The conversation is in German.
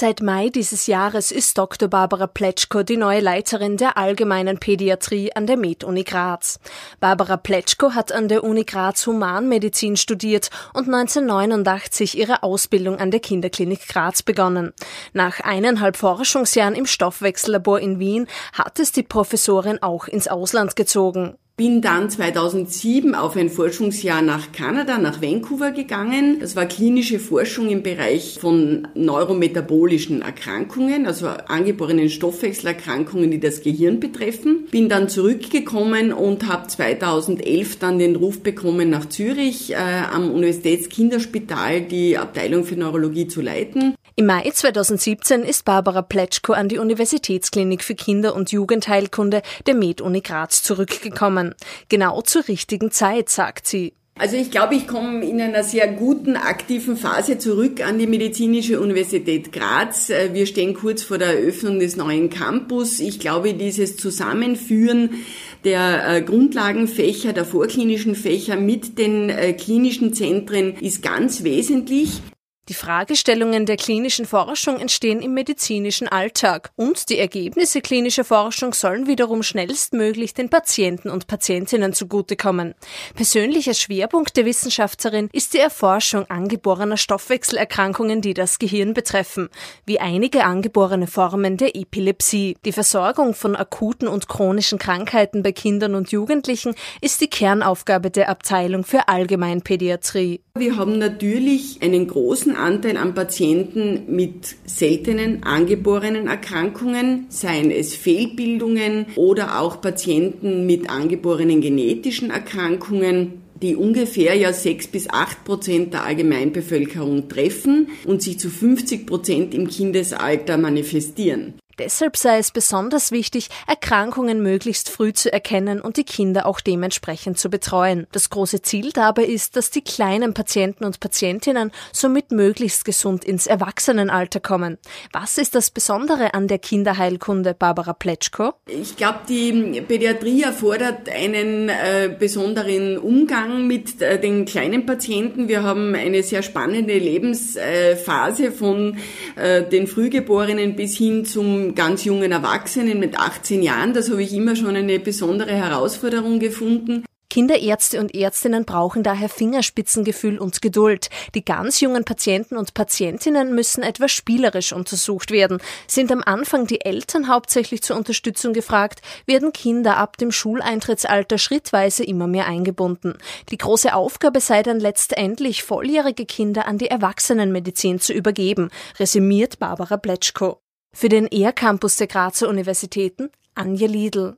Seit Mai dieses Jahres ist Dr. Barbara Pletschko die neue Leiterin der allgemeinen Pädiatrie an der Med-Uni Graz. Barbara Pletschko hat an der Uni Graz Humanmedizin studiert und 1989 ihre Ausbildung an der Kinderklinik Graz begonnen. Nach eineinhalb Forschungsjahren im Stoffwechsellabor in Wien hat es die Professorin auch ins Ausland gezogen bin dann 2007 auf ein Forschungsjahr nach Kanada, nach Vancouver gegangen. Das war klinische Forschung im Bereich von neurometabolischen Erkrankungen, also angeborenen Stoffwechselerkrankungen, die das Gehirn betreffen. Bin dann zurückgekommen und habe 2011 dann den Ruf bekommen, nach Zürich äh, am Universitätskinderspital die Abteilung für Neurologie zu leiten. Im Mai 2017 ist Barbara Pletschko an die Universitätsklinik für Kinder- und Jugendheilkunde der Med-Uni Graz zurückgekommen. Genau zur richtigen Zeit, sagt sie. Also ich glaube, ich komme in einer sehr guten, aktiven Phase zurück an die Medizinische Universität Graz. Äh, wir stehen kurz vor der Eröffnung des neuen Campus. Ich glaube, dieses Zusammenführen der äh, Grundlagenfächer, der vorklinischen Fächer mit den äh, klinischen Zentren ist ganz wesentlich. Die Fragestellungen der klinischen Forschung entstehen im medizinischen Alltag und die Ergebnisse klinischer Forschung sollen wiederum schnellstmöglich den Patienten und Patientinnen zugutekommen. Persönlicher Schwerpunkt der Wissenschaftlerin ist die Erforschung angeborener Stoffwechselerkrankungen, die das Gehirn betreffen, wie einige angeborene Formen der Epilepsie. Die Versorgung von akuten und chronischen Krankheiten bei Kindern und Jugendlichen ist die Kernaufgabe der Abteilung für Allgemeinpädiatrie. Wir haben natürlich einen großen Anteil an Patienten mit seltenen angeborenen Erkrankungen, seien es Fehlbildungen oder auch Patienten mit angeborenen genetischen Erkrankungen die ungefähr ja sechs bis acht Prozent der Allgemeinbevölkerung treffen und sich zu 50 Prozent im Kindesalter manifestieren. Deshalb sei es besonders wichtig, Erkrankungen möglichst früh zu erkennen und die Kinder auch dementsprechend zu betreuen. Das große Ziel dabei ist, dass die kleinen Patienten und Patientinnen somit möglichst gesund ins Erwachsenenalter kommen. Was ist das Besondere an der Kinderheilkunde, Barbara Pletschko? Ich glaube, die Pädiatrie erfordert einen äh, besonderen Umgang mit äh, den kleinen Patienten. Wir haben eine sehr spannende Lebensphase von äh, den Frühgeborenen bis hin zum ganz jungen Erwachsenen mit 18 Jahren. Das habe ich immer schon eine besondere Herausforderung gefunden. Kinderärzte und Ärztinnen brauchen daher Fingerspitzengefühl und Geduld. Die ganz jungen Patienten und Patientinnen müssen etwas spielerisch untersucht werden. Sind am Anfang die Eltern hauptsächlich zur Unterstützung gefragt, werden Kinder ab dem Schuleintrittsalter schrittweise immer mehr eingebunden. Die große Aufgabe sei dann letztendlich, volljährige Kinder an die Erwachsenenmedizin zu übergeben, resümiert Barbara Pletschko. Für den ER-Campus der Grazer Universitäten Anja Liedl.